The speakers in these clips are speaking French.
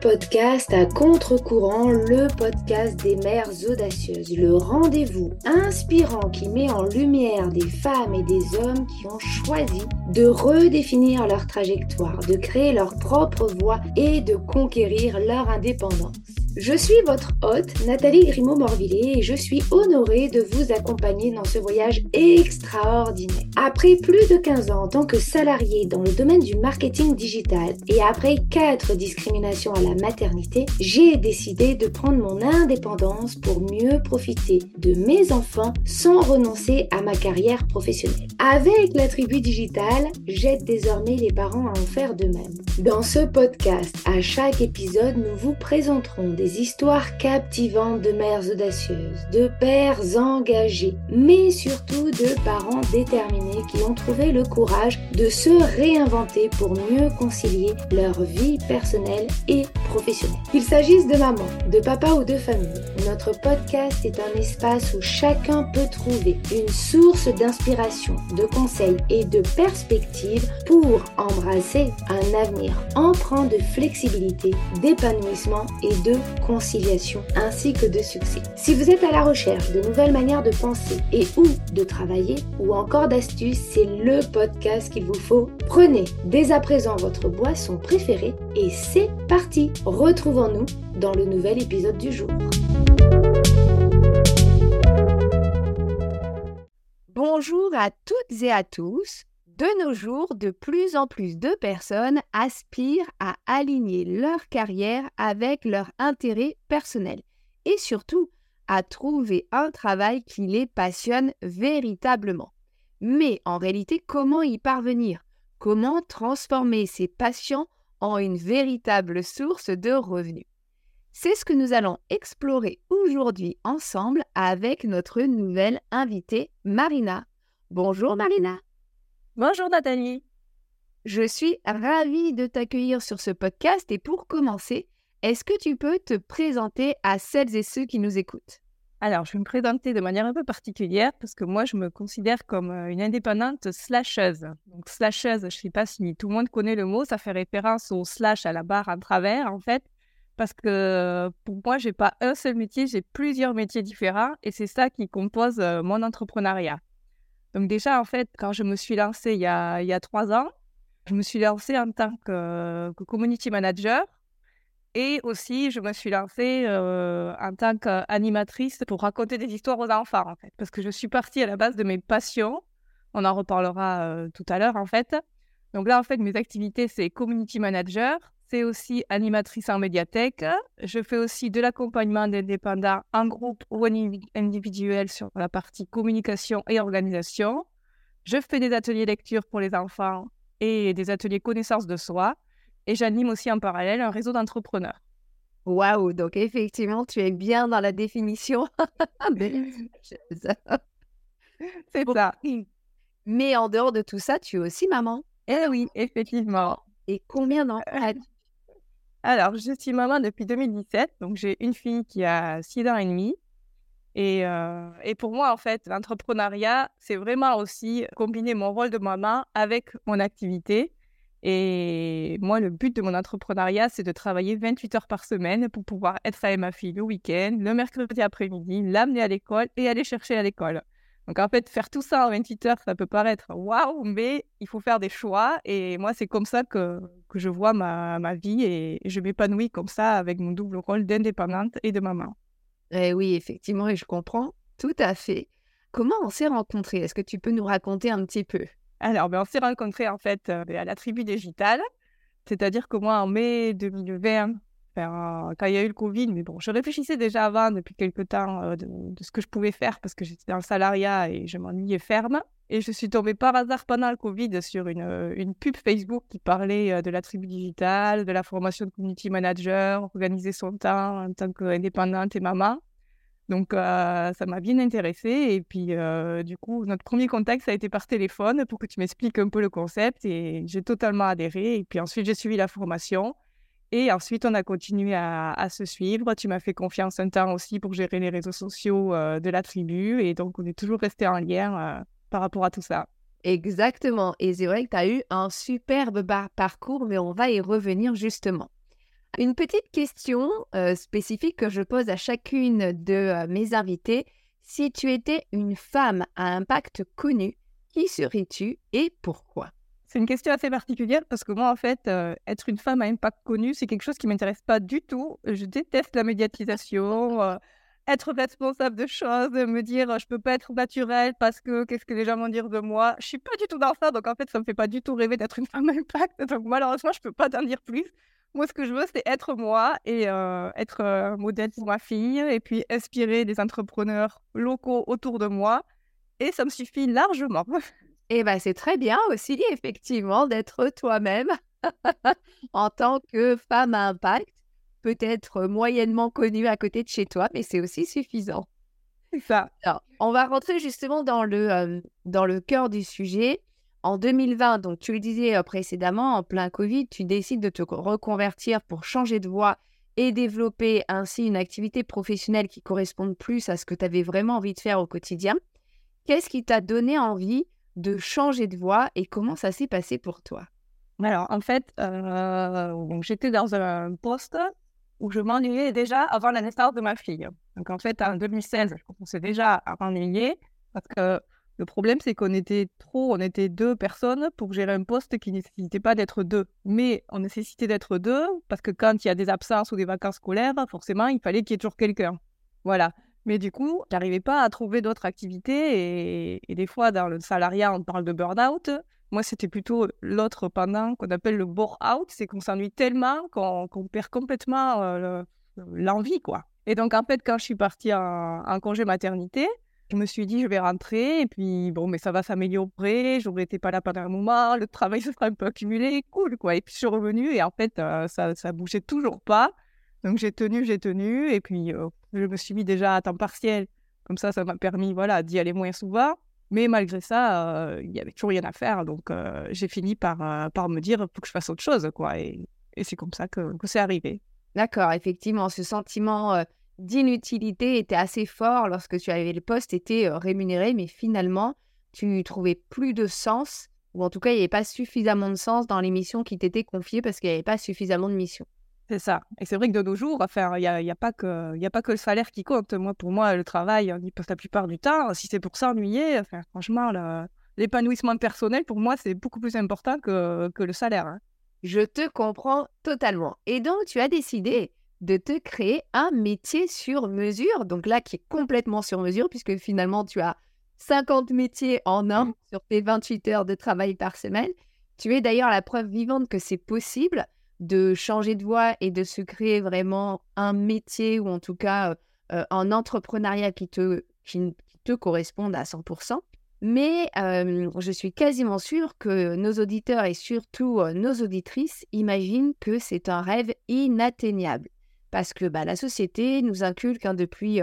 Podcast à contre-courant, le podcast des mères audacieuses, le rendez-vous inspirant qui met en lumière des femmes et des hommes qui ont choisi de redéfinir leur trajectoire, de créer leur propre voie et de conquérir leur indépendance. Je suis votre hôte, Nathalie Grimaud-Morvillet, et je suis honorée de vous accompagner dans ce voyage extraordinaire. Après plus de 15 ans en tant que salariée dans le domaine du marketing digital et après 4 discriminations à la maternité, j'ai décidé de prendre mon indépendance pour mieux profiter de mes enfants sans renoncer à ma carrière professionnelle. Avec la tribu digitale, j'aide désormais les parents à en faire de même. Dans ce podcast, à chaque épisode, nous vous présenterons des histoires captivantes de mères audacieuses, de pères engagés, mais surtout de parents déterminés qui ont trouvé le courage de se réinventer pour mieux concilier leur vie personnelle et professionnelle. Qu'il s'agisse de maman, de papa ou de famille, notre podcast est un espace où chacun peut trouver une source d'inspiration, de conseils et de perspectives pour embrasser un avenir empreint de flexibilité, d'épanouissement et de conciliation ainsi que de succès. Si vous êtes à la recherche de nouvelles manières de penser et ou de travailler ou encore d'astuces, c'est le podcast qu'il vous faut. Prenez dès à présent votre boisson préférée et c'est parti. Retrouvons-nous dans le nouvel épisode du jour. Bonjour à toutes et à tous. De nos jours, de plus en plus de personnes aspirent à aligner leur carrière avec leur intérêt personnel et surtout à trouver un travail qui les passionne véritablement. Mais en réalité, comment y parvenir? Comment transformer ces passions en une véritable source de revenus? C'est ce que nous allons explorer aujourd'hui ensemble avec notre nouvelle invitée, Marina. Bonjour Marina. Bonjour Nathalie. Je suis ravie de t'accueillir sur ce podcast et pour commencer, est-ce que tu peux te présenter à celles et ceux qui nous écoutent? Alors, je vais me présenter de manière un peu particulière parce que moi, je me considère comme euh, une indépendante slasheuse. Donc, slasheuse, je ne sais pas si tout le monde connaît le mot, ça fait référence au slash à la barre en travers, en fait. Parce que pour moi, j'ai pas un seul métier, j'ai plusieurs métiers différents et c'est ça qui compose euh, mon entrepreneuriat. Donc déjà, en fait, quand je me suis lancée il y a, il y a trois ans, je me suis lancée en tant que, community manager et aussi je me suis lancée euh, en tant qu'animatrice pour raconter des histoires aux enfants, en fait, parce que je suis partie à la base de mes passions. On en reparlera euh, tout à l'heure, en fait. Donc là, en fait, mes activités, c'est community manager, c'est aussi animatrice en médiathèque. Je fais aussi de l'accompagnement d'indépendants en groupe ou individuel sur la partie communication et organisation. Je fais des ateliers lecture pour les enfants et des ateliers connaissance de soi. Et j'anime aussi en parallèle un réseau d'entrepreneurs. Waouh, donc effectivement, tu es bien dans la définition. C'est ça. Mais en dehors de tout ça, tu es aussi maman. Eh oui, effectivement. Et combien d'enfants as-tu alors, je suis maman depuis 2017, donc j'ai une fille qui a 6 ans et demi. Et, euh, et pour moi, en fait, l'entrepreneuriat, c'est vraiment aussi combiner mon rôle de maman avec mon activité. Et moi, le but de mon entrepreneuriat, c'est de travailler 28 heures par semaine pour pouvoir être avec ma fille le week-end, le mercredi après-midi, l'amener à l'école et aller chercher à l'école. Donc en fait, faire tout ça en 28 heures, ça peut paraître waouh, mais il faut faire des choix. Et moi, c'est comme ça que, que je vois ma, ma vie et je m'épanouis comme ça avec mon double rôle d'indépendante et de maman. Eh oui, effectivement, et je comprends tout à fait. Comment on s'est rencontrés? Est-ce que tu peux nous raconter un petit peu? Alors, ben, on s'est rencontrés en fait euh, à la tribu digitale. C'est-à-dire que moi, en mai 2020, quand il y a eu le Covid. Mais bon, je réfléchissais déjà avant, depuis quelques temps, euh, de, ce que je pouvais faire parce que j'étais dans le salariat et je m'ennuyais ferme. Et je suis tombée par hasard pendant le Covid sur une, euh, une pub Facebook qui parlait euh, de la tribu digitale, de la formation de community manager, organiser son temps en tant qu'indépendante et maman. Donc, ça m'a bien intéressée. Et puis, du coup, notre premier contact, ça a été par téléphone pour que tu m'expliques un peu le concept. Et j'ai totalement adhéré. Et puis ensuite, j'ai suivi la formation. Et ensuite, on a continué à, se suivre. Tu m'as fait confiance un temps aussi pour gérer les réseaux sociaux euh, de la tribu. Et donc, on est toujours resté en lien euh, par rapport à tout ça. Exactement. Et c'est vrai que tu as eu un superbe parcours, mais on va y revenir justement. Une petite question spécifique que je pose à chacune de mes invités. Si tu étais une femme à impact connu, qui serais-tu et pourquoi? C'est une question assez particulière parce que moi, en fait, être une femme à impact connu, c'est quelque chose qui m'intéresse pas du tout. Je déteste la médiatisation être responsable de choses, me dire je peux pas être naturelle parce que qu'est-ce que les gens vont dire de moi? Je suis pas du tout dans ça, donc en fait ça me fait pas du tout rêver d'être une femme impact. Donc malheureusement je peux pas t'en dire plus. Moi ce que je veux c'est être moi et euh, être euh, modèle pour ma fille et puis inspirer des entrepreneurs locaux autour de moi et ça me suffit largement. Et eh ben c'est très bien aussi effectivement d'être toi-même en tant que femme à impact peut-être moyennement connu à côté de chez toi, mais c'est aussi suffisant. Ça. Alors, on va rentrer justement dans le, dans le cœur du sujet. En 2020, donc tu le disais précédemment, en plein Covid, tu décides de te reconvertir pour changer de voie et développer ainsi une activité professionnelle qui corresponde plus à ce que tu avais vraiment envie de faire au quotidien. Qu'est-ce qui t'a donné envie de changer de voie et comment ça s'est passé pour toi? Alors, en fait, euh, j'étais dans un poste où je m'ennuyais déjà avant la naissance de ma fille. Donc en fait, en 2016, je commençais déjà à m'ennuyer parce que le problème, c'est qu'on était trop, on était deux personnes pour gérer un poste qui ne nécessitait pas d'être deux. Mais on nécessitait d'être deux parce que quand il y a des absences ou des vacances scolaires, forcément, il fallait qu'il y ait toujours quelqu'un. Voilà. Mais du coup, j'arrivais pas à trouver d'autres activités et, des fois, dans le salariat, on parle de burn-out. Moi, c'était plutôt l'autre pendant qu'on appelle le bore-out, c'est qu'on s'ennuie tellement qu'on perd complètement euh, l'envie, quoi. Et donc, en fait, quand je suis partie en, congé maternité, je me suis dit, je vais rentrer, et puis, bon, mais ça va s'améliorer, j'aurais été pas là pendant un moment, le travail se sera un peu accumulé, cool, quoi. Et puis, je suis revenue, et en fait, euh, ça, ça bougeait toujours pas. Donc, j'ai tenu, j'ai tenu, et puis, euh, je me suis mis déjà à temps partiel. Comme ça, ça m'a permis, voilà, d'y aller moins souvent. Mais malgré ça, il y avait toujours rien à faire. Donc, j'ai fini par, par me dire, faut que je fasse autre chose. Quoi. Et, c'est comme ça que, que c'est arrivé. D'accord, effectivement, ce sentiment d'inutilité était assez fort lorsque tu avais le poste, était rémunéré, mais finalement, tu trouvais plus de sens, ou en tout cas, il n'y avait pas suffisamment de sens dans les missions qui t'étaient confiées parce qu'il n'y avait pas suffisamment de missions. C'est ça. Et c'est vrai que de nos jours, il n'y a, y a, pas que, a pas que le salaire qui compte. Moi, pour moi, le travail, on y passe la plupart du temps. Si c'est pour s'ennuyer, enfin, franchement, l'épanouissement personnel, pour moi, c'est beaucoup plus important que, que le salaire. Hein. Je te comprends totalement. Et donc, tu as décidé de te créer un métier sur mesure. Donc là, qui est complètement sur mesure, puisque finalement, tu as 50 métiers en un sur tes 28 heures de travail par semaine. Tu es d'ailleurs la preuve vivante que c'est possible de changer de voie et de se créer vraiment un métier ou en tout cas un entrepreneuriat qui te, qui, te corresponde à 100%. Mais je suis quasiment sûre que nos auditeurs et surtout nos auditrices imaginent que c'est un rêve inatteignable. Parce que bah, la société nous inculque hein, depuis,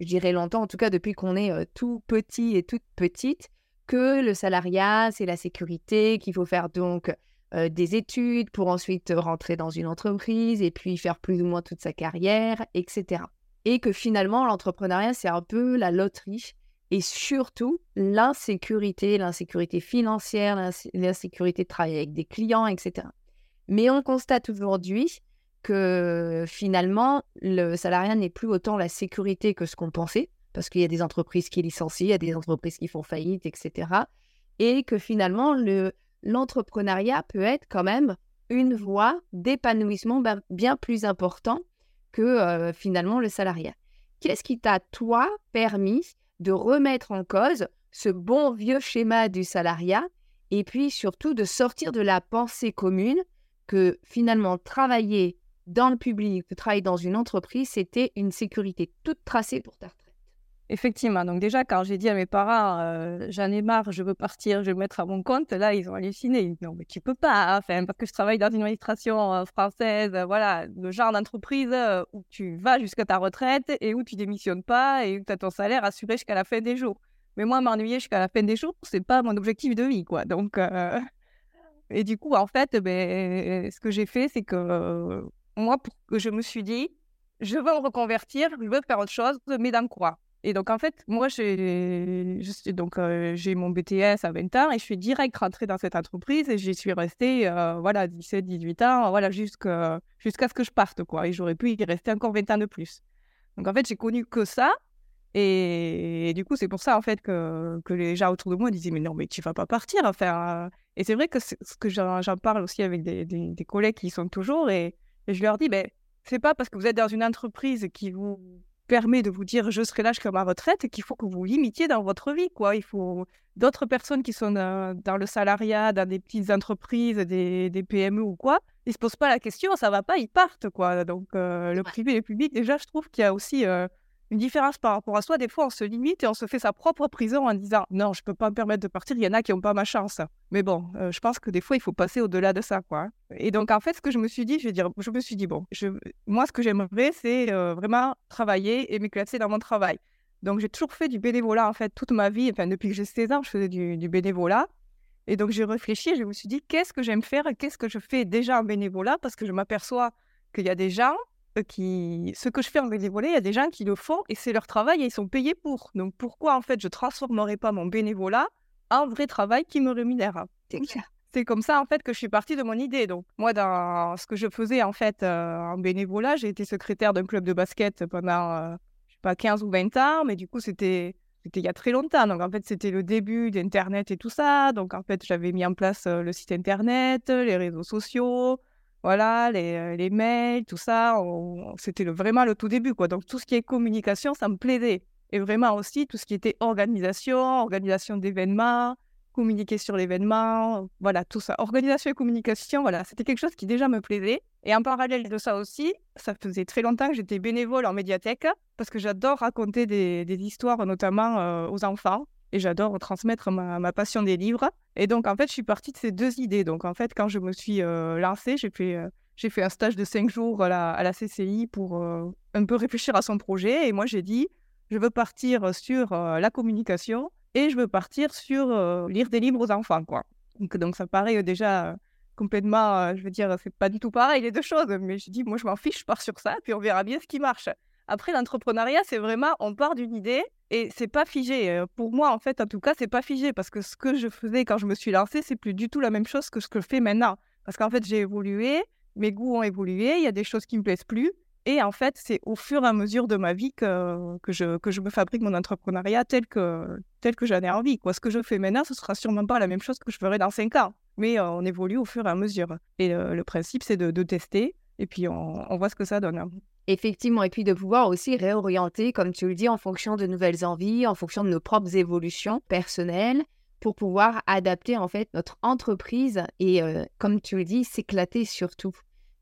je dirais longtemps, en tout cas depuis qu'on est tout petit et toute petite, que le salariat, c'est la sécurité, qu'il faut faire donc euh, des études pour ensuite rentrer dans une entreprise et puis faire plus ou moins toute sa carrière, etc. Et que finalement, l'entrepreneuriat, c'est un peu la loterie et surtout l'insécurité, l'insécurité financière, l'insécurité de travailler avec des clients, etc. Mais on constate aujourd'hui que finalement, le salariat n'est plus autant la sécurité que ce qu'on pensait, parce qu'il y a des entreprises qui licencient, il y a des entreprises qui font faillite, etc. Et que finalement, le, l'entrepreneuriat peut être quand même une voie d'épanouissement ben, bien plus important que euh, finalement le salariat. Qu'est-ce qui t'a, toi, permis de remettre en cause ce bon vieux schéma du salariat et puis surtout de sortir de la pensée commune que finalement travailler dans le public, travailler dans une entreprise, c'était une sécurité toute tracée pour ta Effectivement. Donc déjà, quand j'ai dit à mes parents, euh, j'en ai marre, je veux partir, je vais me mettre à mon compte, là, ils ont halluciné. Non, mais tu peux pas, hein, parce que je travaille dans une administration euh, française, euh, voilà, le genre d'entreprise où tu vas jusqu'à ta retraite et où tu démissionnes pas et où tu as ton salaire assuré jusqu'à la fin des jours. Mais moi, m'ennuyer jusqu'à la fin des jours, c'est pas mon objectif de vie, quoi. Donc, et du coup, en fait, ben, ce que j'ai fait, c'est que moi, je me suis dit, je veux me reconvertir, je veux faire autre chose, mais dans quoi Et donc, en fait, moi, j'ai j'ai mon BTS à 20 ans et je suis direct rentrée dans cette entreprise et j'y suis restée, voilà, 17, 18 ans, voilà, jusqu'à jusqu'à ce que je parte, quoi. Et j'aurais pu y rester encore 20 ans de plus. Donc, en fait, j'ai connu que ça. Et, du coup, c'est pour ça, en fait, que, que les gens autour de moi disaient, mais non, mais tu vas pas partir. Enfin, et c'est vrai que que j'en parle aussi avec des, des, collègues qui sont toujours et, je leur dis, ben, c'est pas parce que vous êtes dans une entreprise qui vous permet de vous dire je serai là jusqu'à ma retraite qu'il faut que vous limitiez dans votre vie. Quoi. Il faut d'autres personnes qui sont dans, le salariat, dans des petites entreprises, des, des, PME ou quoi, ils se posent pas la question, ça va pas, ils partent. Quoi. Donc euh, le privé et le public, déjà, je trouve qu'il y a aussi euh, une différence par rapport à soi. Des fois, on se limite et on se fait sa propre prison en disant non, je peux pas me permettre de partir. Il y en a qui n'ont pas ma chance. Mais bon, euh, je pense que des fois, il faut passer au-delà de ça, quoi. Et donc, en fait, ce que je me suis dit, je vais dire, je me suis dit bon, je... moi, ce que j'aimerais, c'est euh, vraiment travailler et m'éclater dans mon travail. Donc, j'ai toujours fait du bénévolat en fait toute ma vie. Enfin, depuis que j'ai 16 ans, je faisais du, bénévolat. Et donc, j'ai réfléchi je me suis dit, qu'est-ce que j'aime faire qu'est-ce que je fais déjà en bénévolat? Parce que je m'aperçois qu'il y a des gens qui, ce que je fais en bénévolat, il y a des gens qui le font et c'est leur travail et ils sont payés pour. Donc pourquoi en fait je transformerais pas mon bénévolat en vrai travail qui me rémunère? C'est comme ça en fait que je suis partie de mon idée. Donc moi dans ce que je faisais en fait euh, en bénévolat, j'ai été secrétaire d'un club de basket pendant euh, je sais pas 15 ou 20 ans, mais du coup c'était c'était il y a très longtemps. Donc en fait c'était le début d'internet et tout ça. Donc en fait j'avais mis en place euh, le site internet, les réseaux sociaux voilà, les, les, mails, tout ça, c'était vraiment le tout début, quoi. Donc, tout ce qui est communication, ça me plaisait. Et vraiment aussi, tout ce qui était organisation, organisation d'événements, communiquer sur l'événement, voilà, tout ça. Organisation et communication, voilà, c'était quelque chose qui déjà me plaisait. Et en parallèle de ça aussi, ça faisait très longtemps que j'étais bénévole en médiathèque, parce que j'adore raconter des, des, histoires, notamment aux enfants et j'adore transmettre ma, passion des livres. Et donc, en fait, je suis partie de ces deux idées. Donc, en fait, quand je me suis euh, lancée, j'ai fait, euh, j'ai fait un stage de cinq jours à la, à la CCI pour euh, un peu réfléchir à son projet. Et moi, j'ai dit, je veux partir sur la communication et je veux partir sur lire des livres aux enfants, quoi. Donc, donc ça paraît déjà complètement, je veux dire, c'est pas du tout pareil les deux choses. Mais je dis, moi, je m'en fiche, je pars sur ça, puis on verra bien ce qui marche. Après, l'entrepreneuriat, c'est vraiment, on part d'une idée et c'est pas figé. Pour moi, en fait, en tout cas, c'est pas figé parce que ce que je faisais quand je me suis lancée, c'est plus du tout la même chose que ce que je fais maintenant. Parce qu'en fait, j'ai évolué, mes goûts ont évolué, il y a des choses qui me plaisent plus. Et en fait, c'est au fur et à mesure de ma vie que, que, je, que je me fabrique mon entrepreneuriat tel que, tel que j'en ai envie. Quoi. Ce que je fais maintenant, ce sera sûrement pas la même chose que je ferai dans cinq ans. Mais on évolue au fur et à mesure. Et le, principe, c'est de, tester et puis on, on voit ce que ça donne. Effectivement, et puis de pouvoir aussi réorienter, comme tu le dis, en fonction de nouvelles envies, en fonction de nos propres évolutions personnelles, pour pouvoir adapter en fait notre entreprise et, euh, comme tu le dis, s'éclater surtout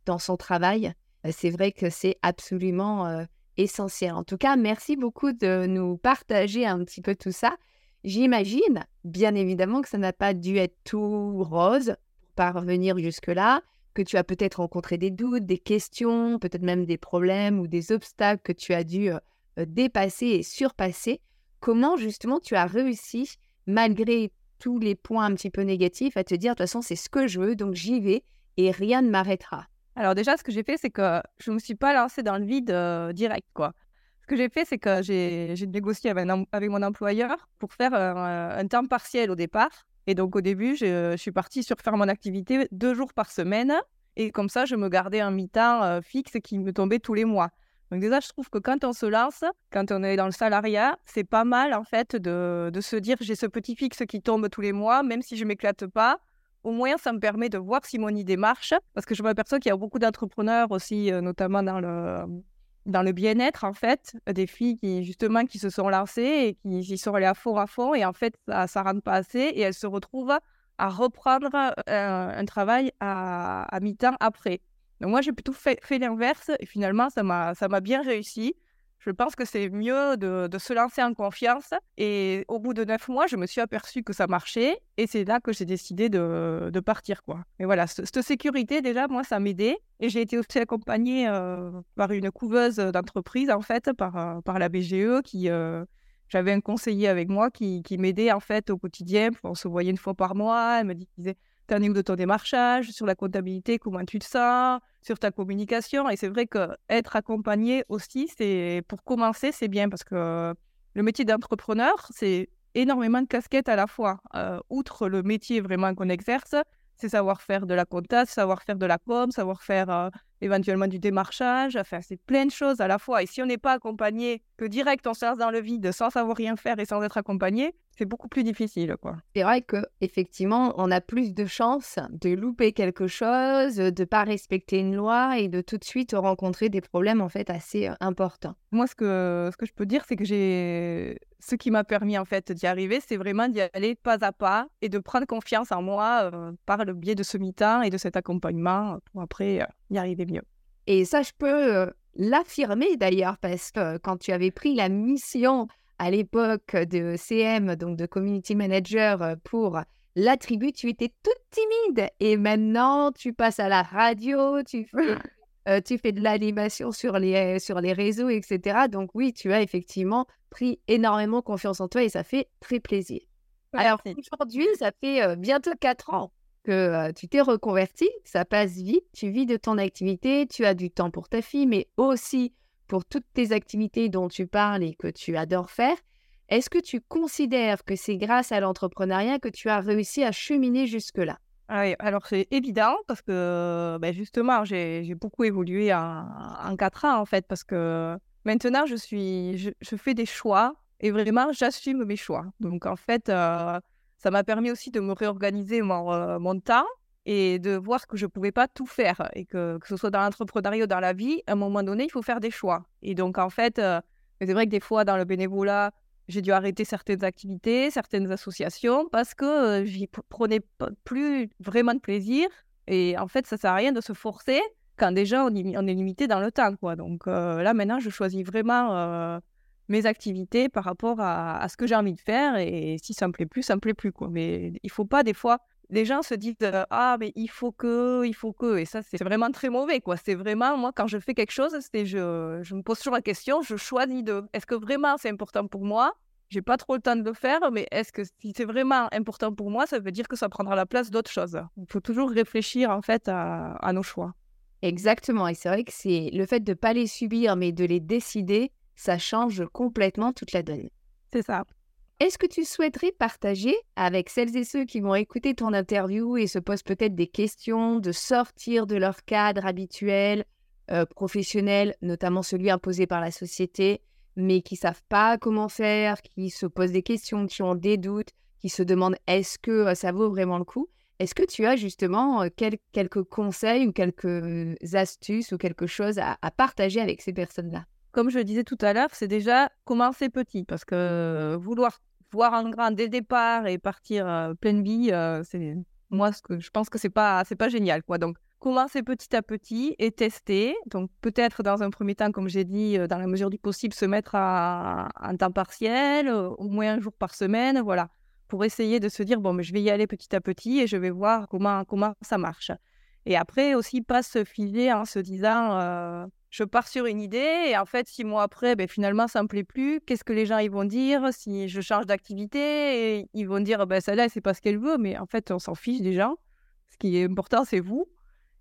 dans son travail. Euh, c'est vrai que c'est absolument euh, essentiel. En tout cas, merci beaucoup de nous partager un petit peu tout ça. J'imagine, bien évidemment, que ça n'a pas dû être tout rose pour parvenir jusque-là que tu as peut-être rencontré des doutes, des questions, peut-être même des problèmes ou des obstacles que tu as dû dépasser et surpasser. Comment justement tu as réussi, malgré tous les points un petit peu négatifs, à te dire de toute façon c'est ce que je veux, donc j'y vais et rien ne m'arrêtera? Alors déjà, ce que j'ai fait, c'est que je ne me suis pas lancée dans le vide direct, quoi. Ce que j'ai fait, c'est que j'ai négocié avec, avec, mon employeur pour faire un temps partiel au départ et donc, au début, je, suis partie sur faire mon activité deux jours par semaine. Et comme ça, je me gardais un mi-temps fixe qui me tombait tous les mois. Donc déjà, je trouve que quand on se lance, quand on est dans le salariat, c'est pas mal en fait de, se dire j'ai ce petit fixe qui tombe tous les mois, même si je m'éclate pas. Au moins, ça me permet de voir si mon idée marche, parce que je m'aperçois qu'il y a beaucoup d'entrepreneurs aussi, notamment dans le, dans le bien-être, en fait, des filles qui, justement, qui se sont lancées et qui y sont allées à fond à fond, et en fait, ça ne rentre pas assez, et elles se retrouvent à reprendre un travail à, à mi-temps après. Donc moi, j'ai plutôt fait, fait l'inverse, et finalement, ça m'a bien réussi je pense que c'est mieux de, se lancer en confiance. Et au bout de neuf mois, je me suis aperçue que ça marchait. Et c'est là que j'ai décidé de, partir. quoi. Et voilà, cette sécurité, déjà, moi, ça m'aidait. Et j'ai été aussi accompagnée euh, par une couveuse d'entreprise, en fait, par, euh, par la BGE, qui... Euh, j'avais un conseiller avec moi qui, qui m'aidait en fait au quotidien. On se voyait une fois par mois. Elle me disait Es où de ton démarchage Sur la comptabilité, comment tu te sens Sur ta communication Et c'est vrai qu'être accompagné aussi, c'est pour commencer, c'est bien parce que le métier d'entrepreneur, c'est énormément de casquettes à la fois. Euh, outre le métier vraiment qu'on exerce, c'est savoir faire de la compta, savoir faire de la com, savoir faire euh, éventuellement du démarchage. Enfin, c'est plein de choses à la fois. Et si on n'est pas accompagné, que direct on se lance dans le vide sans savoir rien faire et sans être accompagné, c'est beaucoup plus difficile, quoi. C'est vrai que effectivement, on a plus de chances de louper quelque chose, de pas respecter une loi et de tout de suite rencontrer des problèmes en fait assez euh, importants. Moi, ce que ce que je peux dire, c'est que j'ai ce qui m'a permis en fait d'y arriver, c'est vraiment d'y aller pas à pas et de prendre confiance en moi euh, par le biais de ce mi-temps et de cet accompagnement pour après euh, y arriver mieux. Et ça, je peux l'affirmer d'ailleurs parce que quand tu avais pris la mission à l'époque de CM, donc de Community Manager euh, pour la tribu, tu étais toute timide. Et maintenant, tu passes à la radio, tu fais, euh, tu fais de l'animation sur les, sur les réseaux, etc. Donc oui, tu as effectivement pris énormément confiance en toi et ça fait très plaisir. Alors aujourd'hui, ça fait euh, bientôt quatre ans que tu t'es reconverti, ça passe vite, tu vis de ton activité, tu as du temps pour ta fille, mais aussi pour toutes tes activités dont tu parles et que tu adores faire, est-ce que tu considères que c'est grâce à l'entrepreneuriat que tu as réussi à cheminer jusque-là? Ah oui, alors c'est évident parce que ben justement, j'ai beaucoup évolué en, en, quatre ans en fait, parce que maintenant je, suis, je, fais des choix et vraiment j'assume mes choix. Donc en fait, ça m'a permis aussi de me réorganiser mon, euh, temps et de voir que je ne pouvais pas tout faire et que, que ce soit dans l'entrepreneuriat ou dans la vie, à un moment donné, il faut faire des choix. Et donc, en fait, euh, c'est vrai que des fois, dans le bénévolat, j'ai dû arrêter certaines activités, certaines associations parce que euh, j'y prenais plus vraiment de plaisir. Et en fait, ça sert à rien de se forcer quand déjà on, est limité dans le temps. Donc euh, là, maintenant, je choisis vraiment mes activités par rapport à, ce que j'ai envie de faire. Et si ça me plaît plus, ça me plaît plus. Quoi. Mais il faut pas des fois les gens se disent ah mais il faut que il faut que et ça c'est vraiment très mauvais quoi c'est vraiment moi quand je fais quelque chose c'est je, je me pose toujours la question je choisis de est-ce que vraiment c'est important pour moi? J'ai pas trop le temps de le faire mais est-ce que si c'est vraiment important pour moi ça veut dire que ça prendra la place d'autres choses? Il faut toujours réfléchir en fait à, à nos choix exactement et c'est vrai que c'est le fait de pas les subir mais de les décider ça change complètement toute la donne. C'est ça. Est-ce que tu souhaiterais partager avec celles et ceux qui vont écouter ton interview et se posent peut-être des questions de sortir de leur cadre habituel, euh, professionnel, notamment celui imposé par la société, mais qui savent pas comment faire, qui se posent des questions, qui ont des doutes, qui se demandent est-ce que euh, ça vaut vraiment le coup? Est-ce que tu as justement euh, quelques conseils ou quelques astuces ou quelque chose à partager avec ces personnes-là? Comme je le disais tout à l'heure, c'est déjà commencer petit parce que vouloir voir en grand dès le départ et partir euh, pleine vie, euh, c'est moi ce que je pense que c'est pas c'est pas génial quoi. Donc commencer petit à petit et tester. Donc peut-être dans un premier temps, comme j'ai dit, dans la mesure du possible, se mettre à, un temps partiel, au moins un jour par semaine, voilà, pour essayer de se dire bon, mais je vais y aller petit à petit et je vais voir comment comment ça marche. Et après aussi pas se filer en se disant je pars sur une idée et en fait, six mois après, ben, finalement, ça me plaît plus. Qu'est-ce que les gens ils vont dire si je change d'activité? Ils vont dire, ben, celle-là, c'est pas ce qu'elle veut, mais en fait, on s'en fiche des gens. Ce qui est important, c'est vous.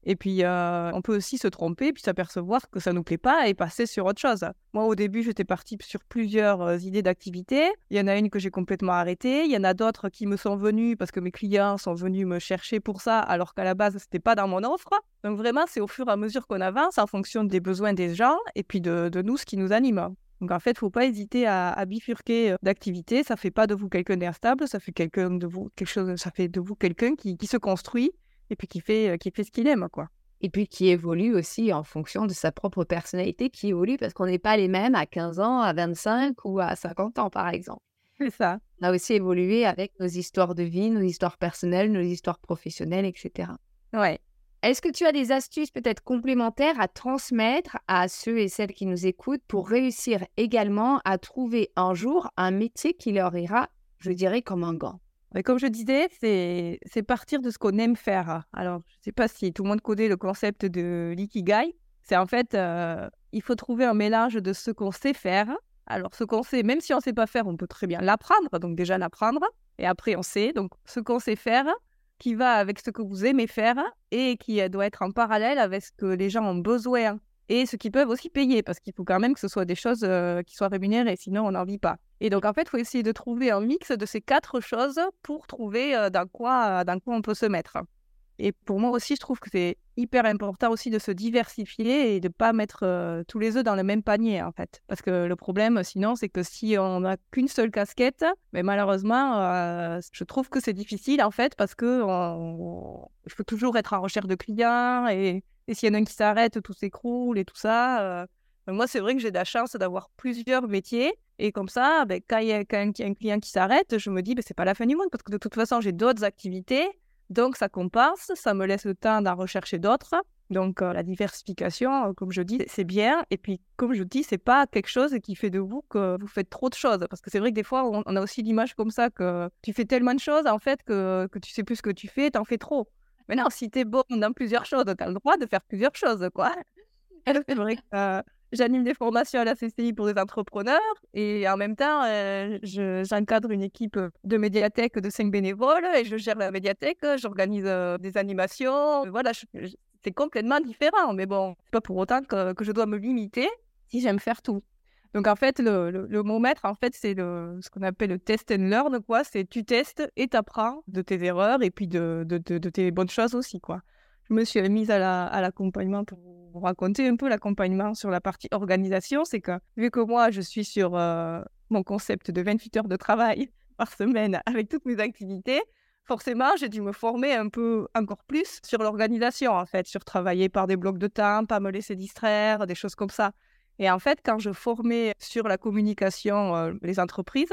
Et puis, euh, on peut aussi se tromper, puis s'apercevoir que ça ne nous plaît pas et passer sur autre chose. Moi, au début, j'étais partie sur plusieurs euh, idées d'activité. Il y en a une que j'ai complètement arrêtée. Il y en a d'autres qui me sont venues parce que mes clients sont venus me chercher pour ça, alors qu'à la base, ce n'était pas dans mon offre. Donc, vraiment, c'est au fur et à mesure qu'on avance en fonction des besoins des gens et puis de, nous, ce qui nous anime. Donc en fait, il ne faut pas hésiter à, bifurquer euh, d'activité. Ça fait pas de vous quelqu'un d'instable, ça fait quelqu'un de vous quelque chose, ça fait de vous quelqu'un qui se construit et puis qui fait, qui fait ce qu'il aime, quoi. Et puis qui évolue aussi en fonction de sa propre personnalité, qui évolue parce qu'on n'est pas les mêmes à 15 ans, à 25 ou à 50 ans, par exemple. C'est ça. On a aussi évolué avec nos histoires de vie, nos histoires personnelles, nos histoires professionnelles, etc. Ouais. Est-ce que tu as des astuces peut-être complémentaires à transmettre à ceux et celles qui nous écoutent pour réussir également à trouver un jour un métier qui leur ira, je dirais, comme un gant? Mais comme je disais, c'est partir de ce qu'on aime faire. Alors, je ne sais pas si tout le monde connaît le concept de l'ikigai. C'est en fait, euh, il faut trouver un mélange de ce qu'on sait faire. Alors, ce qu'on sait, même si on ne sait pas faire, on peut très bien l'apprendre. Donc, déjà l'apprendre. Et après, on sait. Donc, ce qu'on sait faire, qui va avec ce que vous aimez faire et qui doit être en parallèle avec ce que les gens ont besoin et ceux qui peuvent aussi payer, parce qu'il faut quand même que ce soit des choses qui soient rémunérées, sinon on n'en vit pas. Et donc, en fait, il faut essayer de trouver un mix de ces quatre choses pour trouver dans, quoi, dans quoi on peut se mettre. Et pour moi aussi, je trouve que c'est hyper important aussi de se diversifier et de ne pas mettre tous les œufs dans le même panier, en fait. Parce que le problème, sinon, c'est que si on n'a qu'une seule casquette, mais malheureusement, je trouve que c'est difficile, en fait, parce que faut toujours être en recherche de clients et, s'il y en a un qui s'arrête, tout s'écroule et tout ça. moi, c'est vrai que j'ai de la chance d'avoir plusieurs métiers. Et comme ça, ben, quand il y, a un client qui s'arrête, je me dis, ben, c'est pas la fin du monde, parce que de toute façon, j'ai d'autres activités donc, ça compense, ça me laisse le temps d'en rechercher d'autres. Donc, euh, la diversification, euh, comme je dis, c'est bien. Et puis, comme je dis, c'est pas quelque chose qui fait de vous que vous faites trop de choses. Parce que c'est vrai que des fois, on, a aussi l'image comme ça que tu fais tellement de choses, en fait, que, que tu sais plus ce que tu fais, t'en fais trop. Maintenant, si tu es bon dans plusieurs choses, tu as le droit de faire plusieurs choses, quoi. c'est vrai que euh, j'anime des formations à la CCI pour des entrepreneurs et en même temps, euh, j'encadre une équipe de médiathèque de cinq bénévoles et je gère la médiathèque, j'organise euh, des animations. Voilà, c'est complètement différent, mais bon, c'est pas pour autant que, que, je dois me limiter si j'aime faire tout. Donc en fait, le, le, mot maître, en fait, c'est ce qu'on appelle le test and learn, quoi. C'est tu testes et tu apprends de tes erreurs et puis de, de, de, tes bonnes choses aussi, quoi je me suis mise à l'accompagnement pour vous raconter un peu l'accompagnement sur la partie organisation. C'est que vu que moi, je suis sur euh, mon concept de 28 heures de travail par semaine avec toutes mes activités, forcément, j'ai dû me former un peu encore plus sur l'organisation, en fait, sur travailler par des blocs de temps, pas me laisser distraire, des choses comme ça. Et en fait, quand je formais sur la communication les entreprises,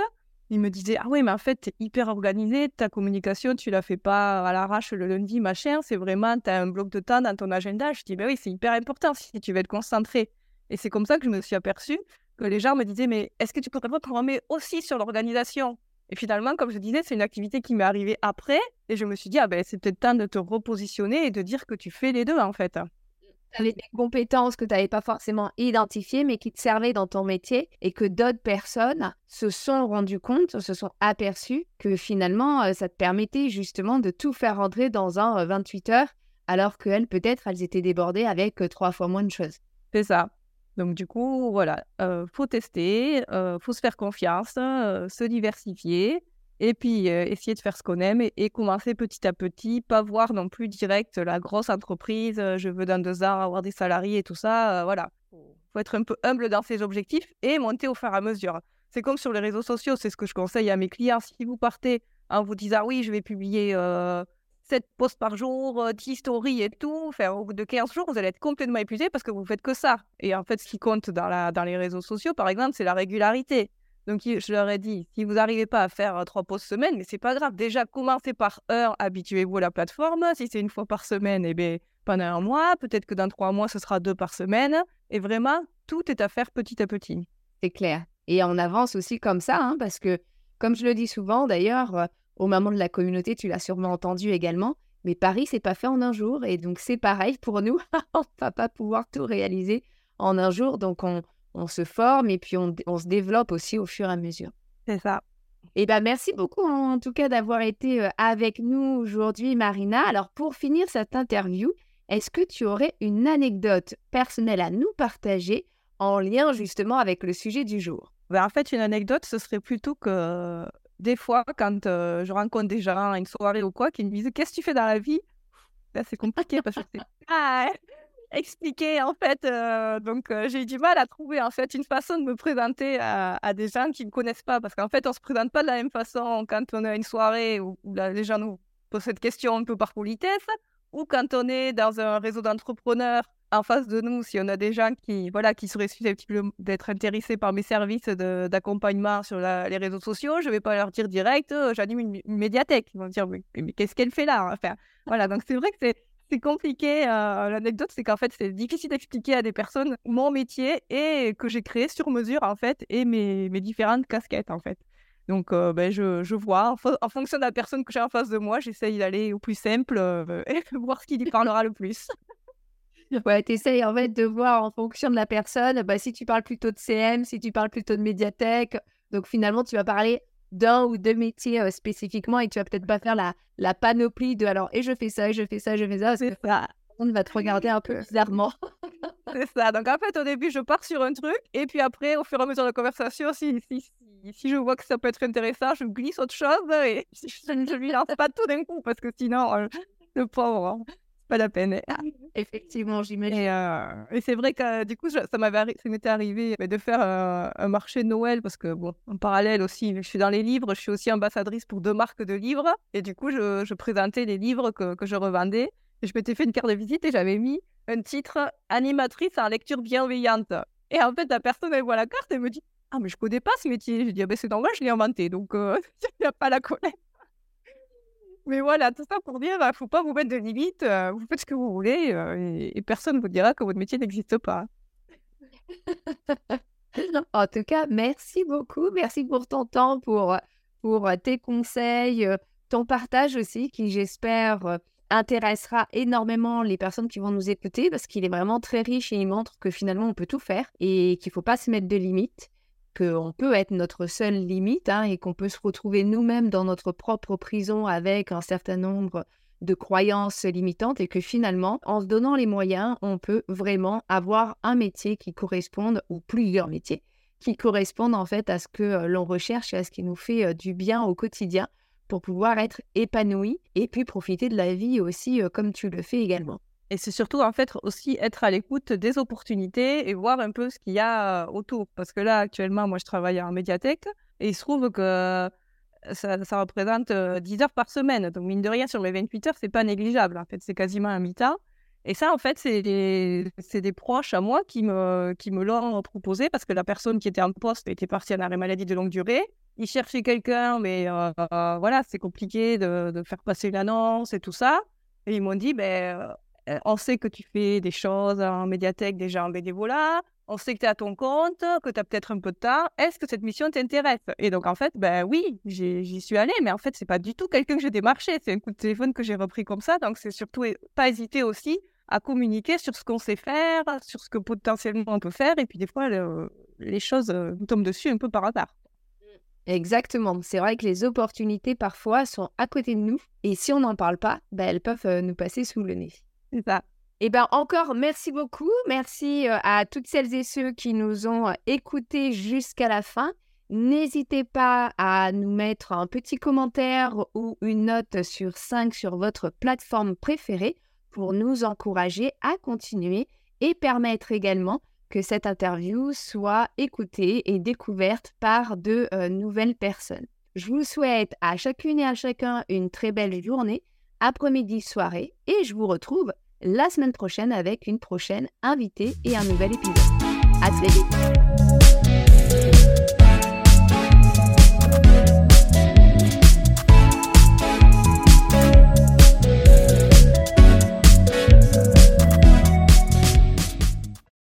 il me disait Ah oui, mais en fait, tu hyper organisé, ta communication, tu la fais pas à l'arrache le lundi, machin, c'est vraiment, tu as un bloc de temps dans ton agenda. Je dis Ben oui, c'est hyper important si tu veux être concentré. Et c'est comme ça que je me suis aperçue que les gens me disaient Mais est-ce que tu pourrais pas te remettre aussi sur l'organisation? Et finalement, comme je disais, c'est une activité qui m'est arrivée après. Et je me suis dit Ah ben, c'est peut-être temps de te repositionner et de dire que tu fais les deux, en fait tu avais des compétences que tu n'avais pas forcément identifiées, mais qui te servaient dans ton métier et que d'autres personnes se sont rendues compte, se sont aperçues que finalement, euh, ça te permettait justement de tout faire rentrer dans un 28 euh, heures, alors qu'elles, peut-être, elles étaient débordées avec euh, trois fois moins de choses. C'est ça. Donc du coup, voilà, euh, faut tester, euh, faut se faire confiance, se diversifier et puis, essayer de faire ce qu'on aime et, commencer petit à petit, pas voir non plus direct la grosse entreprise, je veux dans deux ans avoir des salariés et tout ça. voilà. faut être un peu humble dans ses objectifs et monter au fur et à mesure. C'est comme sur les réseaux sociaux, c'est ce que je conseille à mes clients. Si vous partez en vous disant, oui, je vais publier 7 posts par jour, 10 stories et tout, enfin, au bout de 15 jours, vous allez être complètement épuisé parce que vous faites que ça. Et en fait, ce qui compte dans, la, dans les réseaux sociaux, par exemple, c'est la régularité. Donc, je leur ai dit, si vous n'arrivez pas à faire trois pauses semaine, mais c'est pas grave. Déjà, commencez par heure, habituez-vous à la plateforme. Si c'est une fois par semaine, eh bien, pendant un mois. Peut-être que dans trois mois, ce sera deux par semaine. Et vraiment, tout est à faire petit à petit. C'est clair. Et on avance aussi comme ça, hein, parce que, comme je le dis souvent, d'ailleurs, au moment de la communauté, tu l'as sûrement entendu également, mais Paris, c'est pas fait en un jour. Et donc, c'est pareil pour nous. on va pas pouvoir tout réaliser en un jour. Donc, on, on se forme et puis on, se développe aussi au fur et à mesure. C'est ça. Et eh ben merci beaucoup en tout cas d'avoir été euh, avec nous aujourd'hui, Marina. Alors pour finir cette interview, est-ce que tu aurais une anecdote personnelle à nous partager en lien justement avec le sujet du jour? Ben, En fait, une anecdote, ce serait plutôt que des fois, quand euh, je rencontre des gens à une soirée ou quoi, qui me disent Qu'est-ce que tu fais dans la vie Là, c'est compliqué parce que c'est ah, expliquer en fait. Euh, donc euh, j'ai du mal à trouver en fait une façon de me présenter à, des gens qui ne me connaissent pas parce qu'en fait on se présente pas de la même façon quand on est à une soirée où, les gens nous posent cette question un peu par politesse ou quand on est dans un réseau d'entrepreneurs en face de nous, si on a des gens qui, voilà, qui seraient susceptibles d'être intéressés par mes services d'accompagnement sur les réseaux sociaux, je vais pas leur dire direct, euh, j'anime une, médiathèque. Ils vont dire, mais, qu'est-ce qu'elle fait là enfin, voilà, donc c'est vrai que c'est c'est compliqué. Euh, l'anecdote, c'est qu'en fait, c'est difficile d'expliquer à des personnes mon métier et que j'ai créé sur mesure, en fait, et mes, mes différentes casquettes, en fait. Donc, euh, ben, je, je, vois, en, fonction de la personne que j'ai en face de moi, j'essaye d'aller au plus simple euh, et voir ce qui lui parlera le plus. Ouais, tu essayes en fait de voir en fonction de la personne, bah, si tu parles plutôt de CM, si tu parles plutôt de médiathèque. Donc finalement, tu vas parler d'un ou deux métiers euh, spécifiquement et tu vas peut-être pas faire la, la panoplie de alors et je fais ça, et je fais ça, je fais ça. C'est ça. On va te regarder un peu bizarrement. c'est ça. Donc en fait, au début, je pars sur un truc, et puis après, au fur et à mesure de la conversation, si, si, si, je vois que ça peut être intéressant, je glisse autre chose, et je ne lui lance pas tout d'un coup, parce que sinon, euh, le pauvre, hein, pas la peine. Effectivement, j'imagine. Et, euh, et c'est vrai que du coup, ça m'avait, ça m'était arrivé de faire un marché de Noël parce que bon, en parallèle aussi, je suis dans les livres, je suis aussi ambassadrice pour deux marques de livres et du coup, je, je présentais les livres que, que je revendais. Et je m'étais fait une carte de visite et j'avais mis un titre animatrice en lecture bienveillante. Et en fait, la personne, elle voit la carte et me dit Ah, mais je connais pas ce métier. Je dis Ah, ben c'est normal, je l'ai inventé. Donc, euh, il n'y a pas la connaître. Mais voilà, tout ça pour dire, bah, faut pas vous mettre de limites. Euh, vous faites ce que vous voulez euh, et, personne ne vous dira que votre métier n'existe pas. en tout cas, merci beaucoup. Merci pour ton temps, pour, pour tes conseils, ton partage aussi, qui j'espère intéressera énormément les personnes qui vont nous écouter parce qu'il est vraiment très riche et il montre que finalement on peut tout faire et qu'il ne faut pas se mettre de limites, qu'on peut être notre seule limite hein, et qu'on peut se retrouver nous-mêmes dans notre propre prison avec un certain nombre de croyances limitantes et que finalement, en se donnant les moyens, on peut vraiment avoir un métier qui corresponde ou plusieurs métiers qui correspondent en fait à ce que euh, l'on recherche et à ce qui nous fait euh, du bien au quotidien pour pouvoir être épanoui et puis profiter de la vie aussi euh, comme tu le fais également. Et c'est surtout en fait aussi être à l'écoute des opportunités et voir un peu ce qu'il y a autour. Parce que là, actuellement, moi, je travaille en médiathèque et il se trouve que ça, représente 10 euh, heures par semaine. Donc, mine de rien, sur mes 28 heures, c'est pas négligeable. En fait, c'est quasiment un mi-temps. Et ça, en fait, c'est des, proches à moi qui me, qui me l'ont proposé parce que la personne qui était en poste était partie en arrêt maladie de longue durée ils cherchaient quelqu'un, mais voilà, c'est compliqué de, faire passer l'annonce et tout ça. Et ils m'ont dit, ben, euh, on sait que tu fais des choses en médiathèque déjà en bénévolat, on sait que tu es à ton compte, que tu as peut-être un peu de temps. Est-ce que cette mission t'intéresse? Et donc, en fait, ben oui, j'y suis allée, mais en fait, c'est pas du tout quelqu'un que j'ai démarché. C'est un coup de téléphone que j'ai repris comme ça. Donc, c'est surtout pas hésiter aussi à communiquer sur ce qu'on sait faire, sur ce que potentiellement on peut faire. Et puis, des fois, les choses euh, nous tombent dessus un peu par hasard. Exactement. C'est vrai que les opportunités parfois sont à côté de nous et si on n'en parle pas, ben, elles peuvent euh, nous passer sous le nez. C'est ça. Et bien encore, merci beaucoup. Merci euh, à toutes celles et ceux qui nous ont euh, écoutés jusqu'à la fin. N'hésitez pas à nous mettre un petit commentaire ou une note sur 5 sur votre plateforme préférée pour nous encourager à continuer et permettre également que cette interview soit écoutée et découverte par de euh, nouvelles personnes. Je vous souhaite à chacune et à chacun une très belle journée, après-midi, soirée, et je vous retrouve la semaine prochaine avec une prochaine invitée et un nouvel épisode. À très vite!